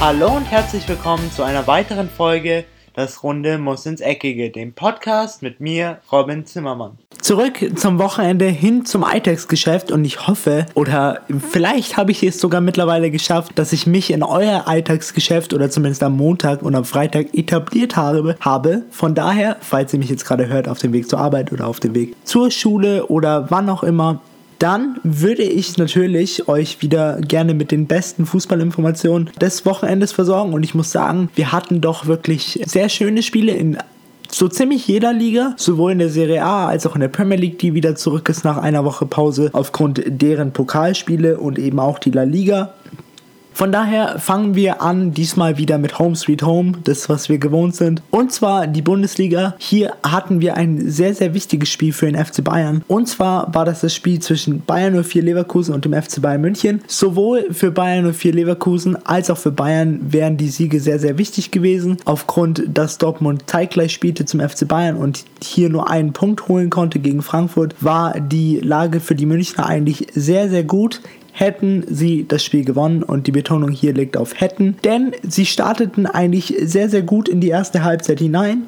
Hallo und herzlich willkommen zu einer weiteren Folge Das Runde muss ins Eckige, dem Podcast mit mir, Robin Zimmermann. Zurück zum Wochenende hin zum Alltagsgeschäft und ich hoffe, oder vielleicht habe ich es sogar mittlerweile geschafft, dass ich mich in euer Alltagsgeschäft oder zumindest am Montag und am Freitag etabliert habe. Von daher, falls ihr mich jetzt gerade hört, auf dem Weg zur Arbeit oder auf dem Weg zur Schule oder wann auch immer, dann würde ich natürlich euch wieder gerne mit den besten Fußballinformationen des Wochenendes versorgen. Und ich muss sagen, wir hatten doch wirklich sehr schöne Spiele in so ziemlich jeder Liga, sowohl in der Serie A als auch in der Premier League, die wieder zurück ist nach einer Woche Pause aufgrund deren Pokalspiele und eben auch die La Liga. Von daher fangen wir an, diesmal wieder mit Home Sweet Home, das was wir gewohnt sind. Und zwar die Bundesliga. Hier hatten wir ein sehr, sehr wichtiges Spiel für den FC Bayern. Und zwar war das das Spiel zwischen Bayern 04 Leverkusen und dem FC Bayern München. Sowohl für Bayern 04 Leverkusen als auch für Bayern wären die Siege sehr, sehr wichtig gewesen. Aufgrund, dass Dortmund zeitgleich spielte zum FC Bayern und hier nur einen Punkt holen konnte gegen Frankfurt, war die Lage für die Münchner eigentlich sehr, sehr gut hätten sie das Spiel gewonnen und die Betonung hier liegt auf hätten, denn sie starteten eigentlich sehr, sehr gut in die erste Halbzeit hinein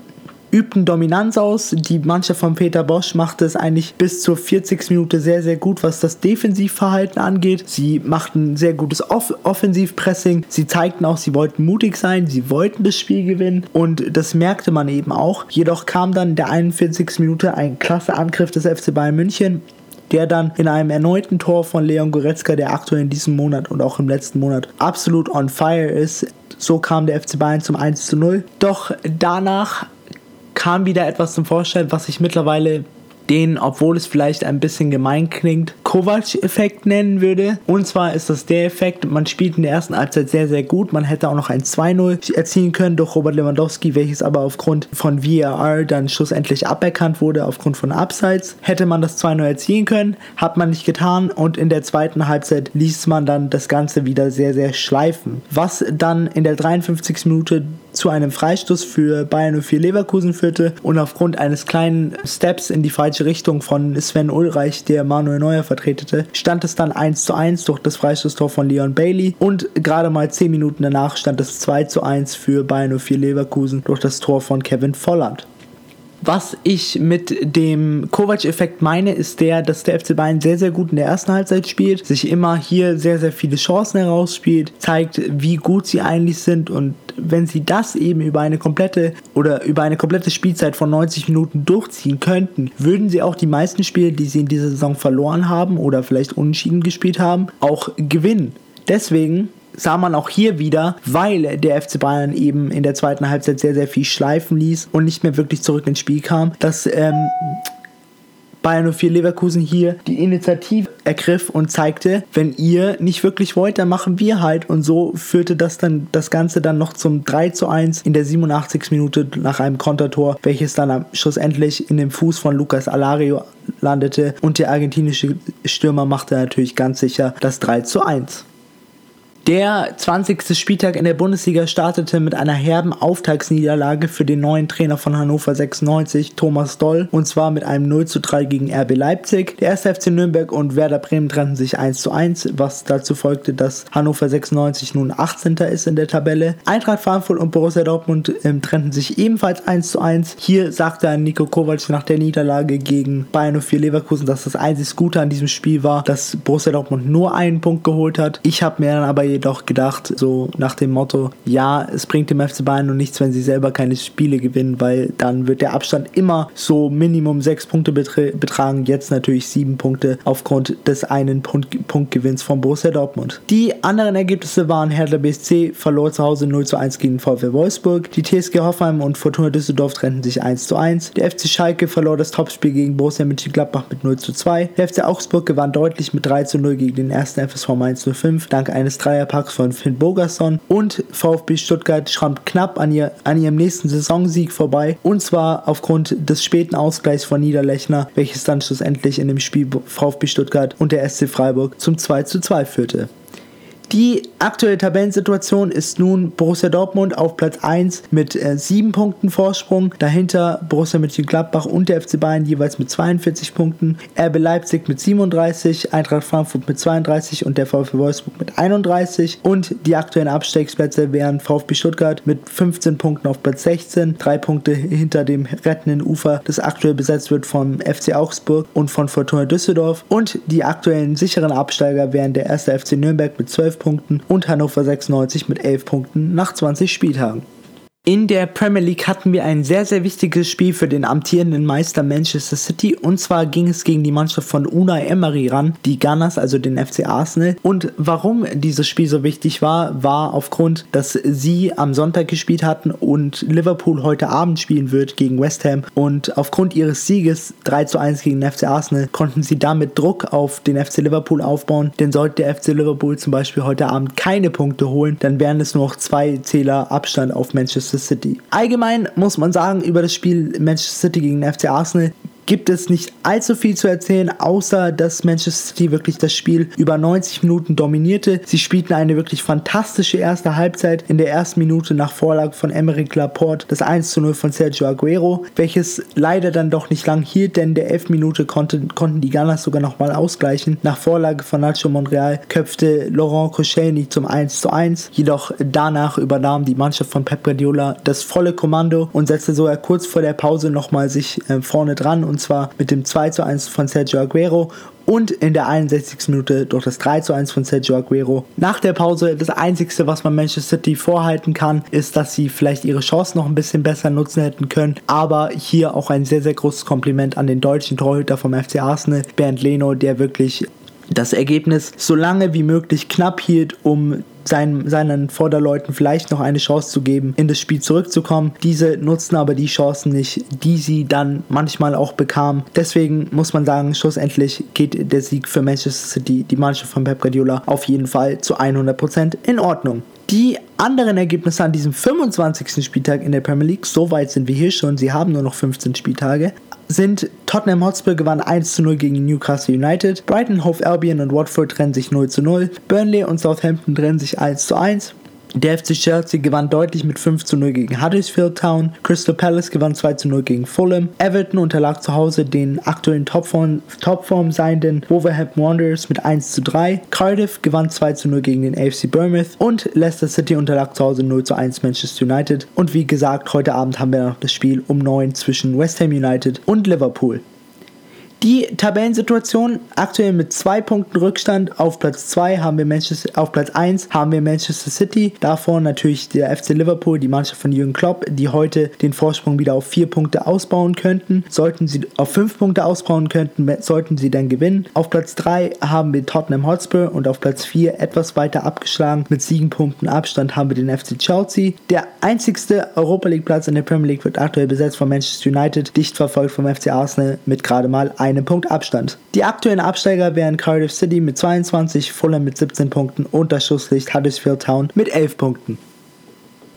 übten Dominanz aus. Die Mannschaft von Peter Bosch machte es eigentlich bis zur 40. Minute sehr, sehr gut, was das Defensivverhalten angeht. Sie machten sehr gutes Off Offensivpressing. Sie zeigten auch, sie wollten mutig sein, sie wollten das Spiel gewinnen und das merkte man eben auch. Jedoch kam dann in der 41. Minute ein klasse Angriff des FC Bayern München der dann in einem erneuten Tor von Leon Goretzka, der aktuell in diesem Monat und auch im letzten Monat absolut on fire ist. So kam der FC Bayern zum 1 zu 0. Doch danach kam wieder etwas zum Vorschein, was ich mittlerweile den, obwohl es vielleicht ein bisschen gemein klingt, Kovac-Effekt nennen würde. Und zwar ist das der Effekt, man spielt in der ersten Halbzeit sehr, sehr gut. Man hätte auch noch ein 2-0 erzielen können durch Robert Lewandowski, welches aber aufgrund von VAR dann schlussendlich aberkannt wurde, aufgrund von Abseits. Hätte man das 2-0 erzielen können, hat man nicht getan und in der zweiten Halbzeit ließ man dann das Ganze wieder sehr, sehr schleifen. Was dann in der 53. Minute zu einem Freistoß für Bayern 04 Leverkusen führte und aufgrund eines kleinen Steps in die falsche Richtung von Sven Ulreich, der Manuel Neuer vertretete, stand es dann 1 zu 1 durch das Freistoßtor von Leon Bailey und gerade mal 10 Minuten danach stand es 2 zu 1 für Bayern 04 Leverkusen durch das Tor von Kevin Volland. Was ich mit dem Kovac-Effekt meine, ist der, dass der FC Bayern sehr, sehr gut in der ersten Halbzeit spielt, sich immer hier sehr, sehr viele Chancen herausspielt, zeigt, wie gut sie eigentlich sind und wenn sie das eben über eine komplette oder über eine komplette Spielzeit von 90 Minuten durchziehen könnten, würden sie auch die meisten Spiele, die sie in dieser Saison verloren haben oder vielleicht unentschieden gespielt haben, auch gewinnen. Deswegen sah man auch hier wieder, weil der FC Bayern eben in der zweiten Halbzeit sehr, sehr viel schleifen ließ und nicht mehr wirklich zurück ins Spiel kam, dass ähm, Bayern 04 Leverkusen hier die Initiative ergriff und zeigte, wenn ihr nicht wirklich wollt, dann machen wir halt. Und so führte das dann das Ganze dann noch zum 3 zu 1 in der 87. Minute nach einem Kontertor, welches dann schlussendlich in dem Fuß von Lucas Alario landete. Und der argentinische Stürmer machte natürlich ganz sicher das 3 zu 1. Der 20. Spieltag in der Bundesliga startete mit einer herben Auftagsniederlage für den neuen Trainer von Hannover 96, Thomas Doll, und zwar mit einem 0 zu 3 gegen RB Leipzig. Der 1. FC Nürnberg und Werder Bremen trennten sich 1 zu 1, was dazu folgte, dass Hannover 96 nun 18. ist in der Tabelle. Eintracht Frankfurt und Borussia Dortmund ähm, trennten sich ebenfalls 1 zu 1. Hier sagte Nico Kovac nach der Niederlage gegen Bayern 04 Leverkusen, dass das einzig Gute an diesem Spiel war, dass Borussia Dortmund nur einen Punkt geholt hat. Ich habe mir dann aber jedoch gedacht, so nach dem Motto, ja, es bringt dem FC Bayern nur nichts, wenn sie selber keine Spiele gewinnen, weil dann wird der Abstand immer so Minimum sechs Punkte betragen, jetzt natürlich sieben Punkte aufgrund des einen Punkt Punktgewinns von Borussia Dortmund. Die anderen Ergebnisse waren Hertha BSC verlor zu Hause 0 zu 1 gegen VfL Wolfsburg, die TSG Hoffenheim und Fortuna Düsseldorf trennten sich 1 zu 1, der FC Schalke verlor das Topspiel gegen Borussia Mönchengladbach mit 0 zu 2, der FC Augsburg gewann deutlich mit 3 zu 0 gegen den ersten FSV Mainz 05 dank eines Dreierpacks von Finn Bogerson und VfB Stuttgart schrammt knapp an, ihr, an ihrem nächsten Saisonsieg vorbei und zwar aufgrund des späten Ausgleichs von Niederlechner, welches dann schlussendlich in dem Spiel VfB Stuttgart und der SC Freiburg zum 2 zu 2 führte. Die aktuelle Tabellensituation ist nun Borussia Dortmund auf Platz 1 mit äh, 7 Punkten Vorsprung. Dahinter Borussia Mönchengladbach und der FC Bayern jeweils mit 42 Punkten. RB Leipzig mit 37, Eintracht Frankfurt mit 32 und der VfB Wolfsburg mit 31. Und die aktuellen Abstiegsplätze wären VfB Stuttgart mit 15 Punkten auf Platz 16, drei Punkte hinter dem rettenden Ufer, das aktuell besetzt wird vom FC Augsburg und von Fortuna Düsseldorf. Und die aktuellen sicheren Absteiger wären der erste FC Nürnberg mit 12 Punkten und Hannover 96 mit 11 Punkten nach 20 Spieltagen. In der Premier League hatten wir ein sehr, sehr wichtiges Spiel für den amtierenden Meister Manchester City. Und zwar ging es gegen die Mannschaft von Unai Emery ran, die Gunners, also den FC Arsenal. Und warum dieses Spiel so wichtig war, war aufgrund, dass sie am Sonntag gespielt hatten und Liverpool heute Abend spielen wird gegen West Ham. Und aufgrund ihres Sieges 3 zu 1 gegen den FC Arsenal konnten sie damit Druck auf den FC Liverpool aufbauen. Denn sollte der FC Liverpool zum Beispiel heute Abend keine Punkte holen, dann wären es nur noch zwei Zähler Abstand auf Manchester Manchester City. Allgemein muss man sagen, über das Spiel Manchester City gegen den FC Arsenal gibt es nicht allzu viel zu erzählen, außer dass Manchester City wirklich das Spiel über 90 Minuten dominierte. Sie spielten eine wirklich fantastische erste Halbzeit. In der ersten Minute nach Vorlage von Emeric Laporte das 1 zu 0 von Sergio Aguero, welches leider dann doch nicht lang hielt, denn der 11 Minute konnte, konnten die Gunners sogar nochmal ausgleichen. Nach Vorlage von Nacho Montreal köpfte Laurent Koscielny zum 1 zu 1. Jedoch danach übernahm die Mannschaft von Pep Guardiola das volle Kommando und setzte sogar kurz vor der Pause nochmal sich äh, vorne dran und zwar mit dem 2 zu 1 von Sergio Aguero und in der 61. Minute durch das 3 zu 1 von Sergio Aguero. Nach der Pause, das Einzige, was man Manchester City vorhalten kann, ist, dass sie vielleicht ihre Chance noch ein bisschen besser nutzen hätten können. Aber hier auch ein sehr, sehr großes Kompliment an den deutschen Torhüter vom FC Arsenal, Bernd Leno, der wirklich das Ergebnis so lange wie möglich knapp hielt, um seinen, seinen Vorderleuten vielleicht noch eine Chance zu geben, in das Spiel zurückzukommen. Diese nutzen aber die Chancen nicht, die sie dann manchmal auch bekamen. Deswegen muss man sagen, schlussendlich geht der Sieg für Manchester City, die Mannschaft von Pep Guardiola, auf jeden Fall zu 100% in Ordnung. Die anderen Ergebnisse an diesem 25. Spieltag in der Premier League, so weit sind wir hier schon, sie haben nur noch 15 Spieltage, sind Tottenham Hotspur gewann 1 zu 0 gegen Newcastle United, Brighton, Hove Albion und Watford trennen sich 0 zu 0, Burnley und Southampton trennen sich 1 zu 1, der FC Chelsea gewann deutlich mit 5 zu 0 gegen Huddersfield Town. Crystal Palace gewann 2 zu 0 gegen Fulham. Everton unterlag zu Hause den aktuellen Topform, Topform seienden Wolverhampton Wanderers mit 1 zu 3. Cardiff gewann 2 zu 0 gegen den AFC Bournemouth. Und Leicester City unterlag zu Hause 0 zu 1 Manchester United. Und wie gesagt, heute Abend haben wir noch das Spiel um 9 zwischen West Ham United und Liverpool. Die Tabellensituation aktuell mit zwei Punkten Rückstand. Auf Platz 2 haben wir Manchester, auf Platz 1 haben wir Manchester City. Davor natürlich der FC Liverpool, die Mannschaft von Jürgen Klopp, die heute den Vorsprung wieder auf vier Punkte ausbauen könnten. Sollten sie auf fünf Punkte ausbauen könnten, sollten sie dann gewinnen. Auf Platz 3 haben wir Tottenham Hotspur und auf Platz 4 etwas weiter abgeschlagen mit sieben Punkten Abstand haben wir den FC Chelsea. Der einzigste Europa League Platz in der Premier League wird aktuell besetzt von Manchester United, dicht verfolgt vom FC Arsenal mit gerade mal einem Punkt Abstand. Die aktuellen Absteiger wären Cardiff City mit 22, Fulham mit 17 Punkten und das Schusslicht Huddersfield Town mit 11 Punkten.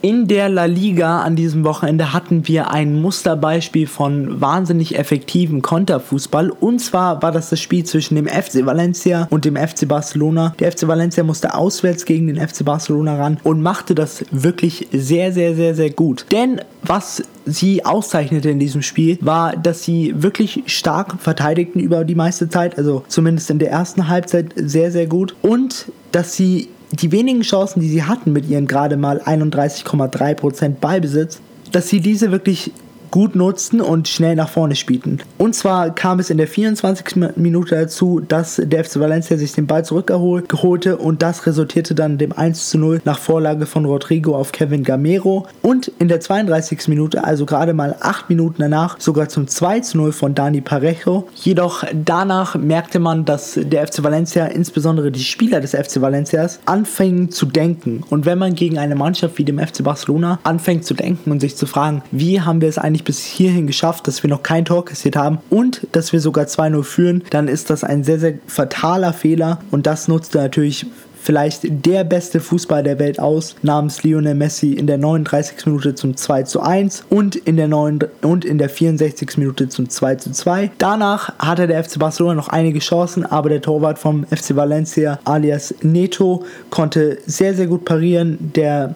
In der La Liga an diesem Wochenende hatten wir ein Musterbeispiel von wahnsinnig effektivem Konterfußball. Und zwar war das das Spiel zwischen dem FC Valencia und dem FC Barcelona. Der FC Valencia musste auswärts gegen den FC Barcelona ran und machte das wirklich sehr, sehr, sehr, sehr gut. Denn was sie auszeichnete in diesem Spiel, war, dass sie wirklich stark verteidigten über die meiste Zeit, also zumindest in der ersten Halbzeit sehr, sehr gut. Und dass sie die wenigen Chancen, die sie hatten mit ihren gerade mal 31,3% Ballbesitz, dass sie diese wirklich gut nutzten und schnell nach vorne spielten. Und zwar kam es in der 24. Minute dazu, dass der FC Valencia sich den Ball zurückgeholte und das resultierte dann dem 1 zu 0 nach Vorlage von Rodrigo auf Kevin Gamero und in der 32. Minute, also gerade mal 8 Minuten danach, sogar zum 2 zu 0 von Dani Parejo. Jedoch danach merkte man, dass der FC Valencia, insbesondere die Spieler des FC Valencias, anfingen zu denken. Und wenn man gegen eine Mannschaft wie dem FC Barcelona anfängt zu denken und sich zu fragen, wie haben wir es eigentlich bis hierhin geschafft, dass wir noch kein Tor kassiert haben und dass wir sogar 2-0 führen, dann ist das ein sehr, sehr fataler Fehler und das nutzte natürlich vielleicht der beste Fußball der Welt aus, namens Lionel Messi in der 39. Minute zum 2 zu 1 und in der, 9, und in der 64. Minute zum 2 zu 2. Danach hatte der FC Barcelona noch einige Chancen, aber der Torwart vom FC Valencia alias Neto konnte sehr, sehr gut parieren. Der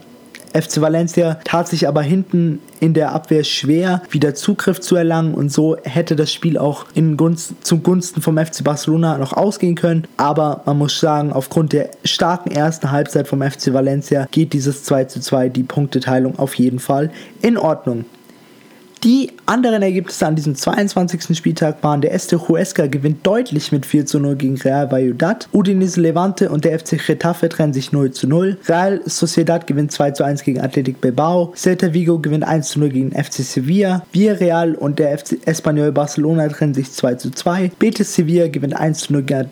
FC Valencia tat sich aber hinten in der Abwehr schwer, wieder Zugriff zu erlangen und so hätte das Spiel auch in Gunst, zugunsten vom FC Barcelona noch ausgehen können. Aber man muss sagen, aufgrund der starken ersten Halbzeit vom FC Valencia geht dieses 2 zu 2 die Punkteteilung auf jeden Fall in Ordnung. Die anderen Ergebnisse an diesem 22. Spieltag waren der Este Huesca gewinnt deutlich mit 4 zu 0 gegen Real Valladolid, Udinese Levante und der FC Getafe trennen sich 0 zu 0, Real Sociedad gewinnt 2 zu 1 gegen Athletic Bilbao, Celta Vigo gewinnt 1 zu 0 gegen FC Sevilla, Villarreal und der FC Espanyol Barcelona trennen sich 2 zu 2, Betis Sevilla gewinnt 1 zu 0 gegen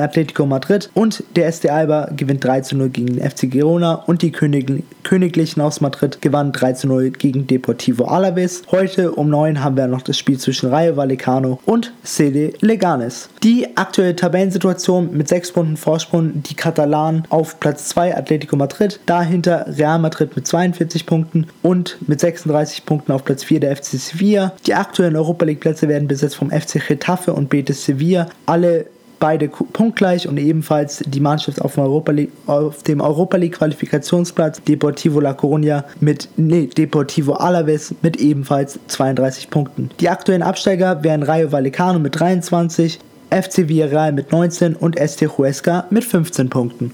Atletico Madrid und der SD Alba gewinnt 3 zu 0 gegen den FC Girona und die Königlichen aus Madrid gewannen 3 zu 0 gegen Deportivo Alaves. Heute um 9 haben wir noch das Spiel zwischen Rayo Vallecano und CD Leganes. Die aktuelle Tabellensituation mit 6 Punkten Vorsprung, die Katalanen auf Platz 2 Atletico Madrid, dahinter Real Madrid mit 42 Punkten und mit 36 Punkten auf Platz 4 der FC Sevilla. Die aktuellen Europa League Plätze werden besetzt vom FC Getafe und Betis Sevilla. Alle beide punktgleich und ebenfalls die Mannschaft auf dem Europa League, auf dem Europa League Qualifikationsplatz Deportivo La Coruña mit nee, Deportivo Alaves mit ebenfalls 32 Punkten. Die aktuellen Absteiger wären Rayo Vallecano mit 23, FC Villarreal mit 19 und ST Huesca mit 15 Punkten.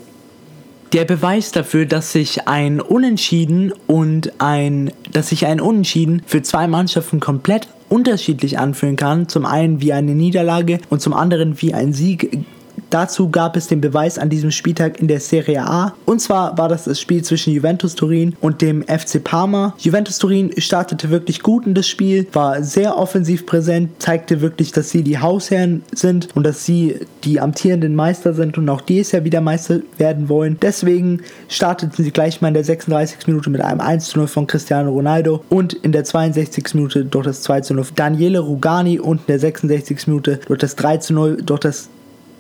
Der Beweis dafür, dass sich ein Unentschieden und ein, dass sich ein Unentschieden für zwei Mannschaften komplett unterschiedlich anfühlen kann. Zum einen wie eine Niederlage und zum anderen wie ein Sieg Dazu gab es den Beweis an diesem Spieltag in der Serie A. Und zwar war das das Spiel zwischen Juventus Turin und dem FC Parma. Juventus Turin startete wirklich gut in das Spiel, war sehr offensiv präsent, zeigte wirklich, dass sie die Hausherren sind und dass sie die amtierenden Meister sind und auch dieses Jahr wieder Meister werden wollen. Deswegen starteten sie gleich mal in der 36. Minute mit einem 1 zu 0 von Cristiano Ronaldo und in der 62. Minute durch das 2 zu 0 Daniele Rugani und in der 66. Minute durch das 3 zu 0 durch das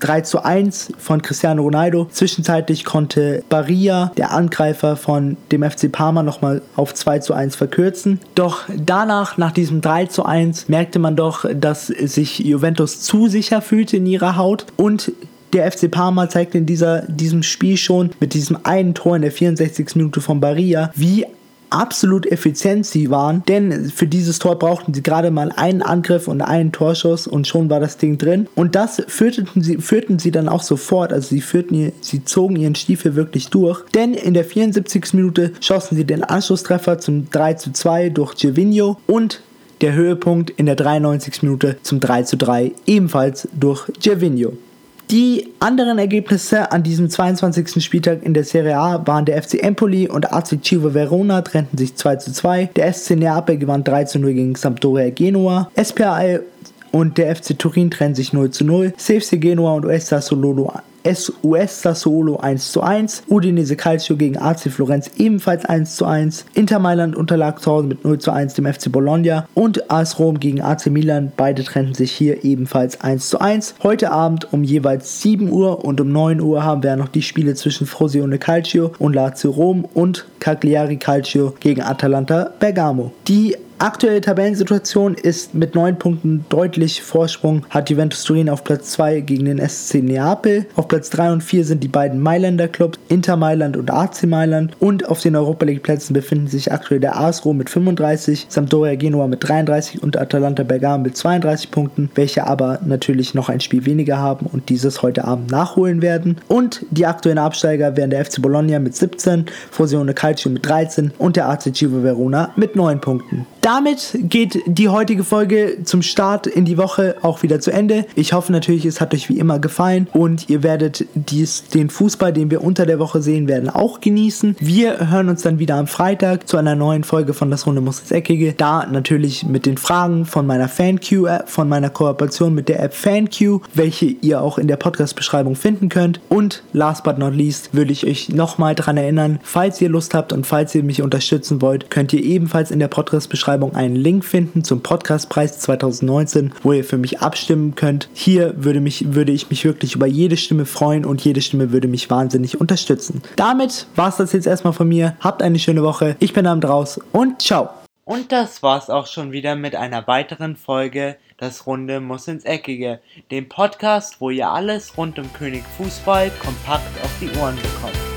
3 zu 1 von Cristiano Ronaldo. Zwischenzeitlich konnte Barria, der Angreifer von dem FC Parma, nochmal auf 2 zu 1 verkürzen. Doch danach, nach diesem 3 zu 1, merkte man doch, dass sich Juventus zu sicher fühlte in ihrer Haut und der FC Parma zeigte in dieser, diesem Spiel schon mit diesem einen Tor in der 64. Minute von Barria, wie absolut effizient sie waren, denn für dieses Tor brauchten sie gerade mal einen Angriff und einen Torschuss und schon war das Ding drin. Und das führten sie, führten sie dann auch sofort, also sie führten, sie zogen ihren Stiefel wirklich durch, denn in der 74. Minute schossen sie den Anschlusstreffer zum 3 zu 2 durch Gervinho und der Höhepunkt in der 93. Minute zum 3 zu 3 ebenfalls durch Gervinho. Die anderen Ergebnisse an diesem 22. Spieltag in der Serie A waren der FC Empoli und AC Chivo Verona trennten sich 2 zu 2. Der SC Neapel gewann 3 zu 0 gegen Sampdoria Genua. SPAL und der FC Turin trennen sich 0 zu 0. CFC Genua und US Sassuolo SUS Sassuolo 1 zu 1, Udinese Calcio gegen AC Florenz ebenfalls 1 zu 1, Inter Mailand unterlag zu Hause mit 0 zu 1 dem FC Bologna und AS Rom gegen AC Milan, beide trennten sich hier ebenfalls 1 zu 1. Heute Abend um jeweils 7 Uhr und um 9 Uhr haben wir noch die Spiele zwischen Frosinone Calcio und Lazio Rom und Cagliari Calcio gegen Atalanta Bergamo. Die Aktuelle Tabellensituation ist mit 9 Punkten deutlich Vorsprung hat Juventus Turin auf Platz 2 gegen den SC Neapel. Auf Platz 3 und 4 sind die beiden Mailänder Clubs Inter Mailand und AC Mailand und auf den Europa League Plätzen befinden sich aktuell der AS Rom mit 35, Sampdoria Genua mit 33 und Atalanta Bergamo mit 32 Punkten, welche aber natürlich noch ein Spiel weniger haben und dieses heute Abend nachholen werden. Und die aktuellen Absteiger wären der FC Bologna mit 17, Frosinone Calcio mit 13 und der AC Chivo Verona mit 9 Punkten. Damit geht die heutige Folge zum Start in die Woche auch wieder zu Ende. Ich hoffe natürlich, es hat euch wie immer gefallen und ihr werdet dies, den Fußball, den wir unter der Woche sehen werden, auch genießen. Wir hören uns dann wieder am Freitag zu einer neuen Folge von Das Runde muss ins Eckige. Da natürlich mit den Fragen von meiner FanQ, App, von meiner Kooperation mit der App FanQ, welche ihr auch in der Podcast-Beschreibung finden könnt. Und last but not least würde ich euch nochmal daran erinnern, falls ihr Lust habt und falls ihr mich unterstützen wollt, könnt ihr ebenfalls in der Podcast-Beschreibung Videobeschreibung einen Link finden zum Podcastpreis 2019, wo ihr für mich abstimmen könnt. Hier würde, mich, würde ich mich wirklich über jede Stimme freuen und jede Stimme würde mich wahnsinnig unterstützen. Damit war es das jetzt erstmal von mir. Habt eine schöne Woche. Ich bin am draus und ciao. Und das war's auch schon wieder mit einer weiteren Folge Das Runde muss ins Eckige, dem Podcast, wo ihr alles rund um König Fußball kompakt auf die Ohren bekommt.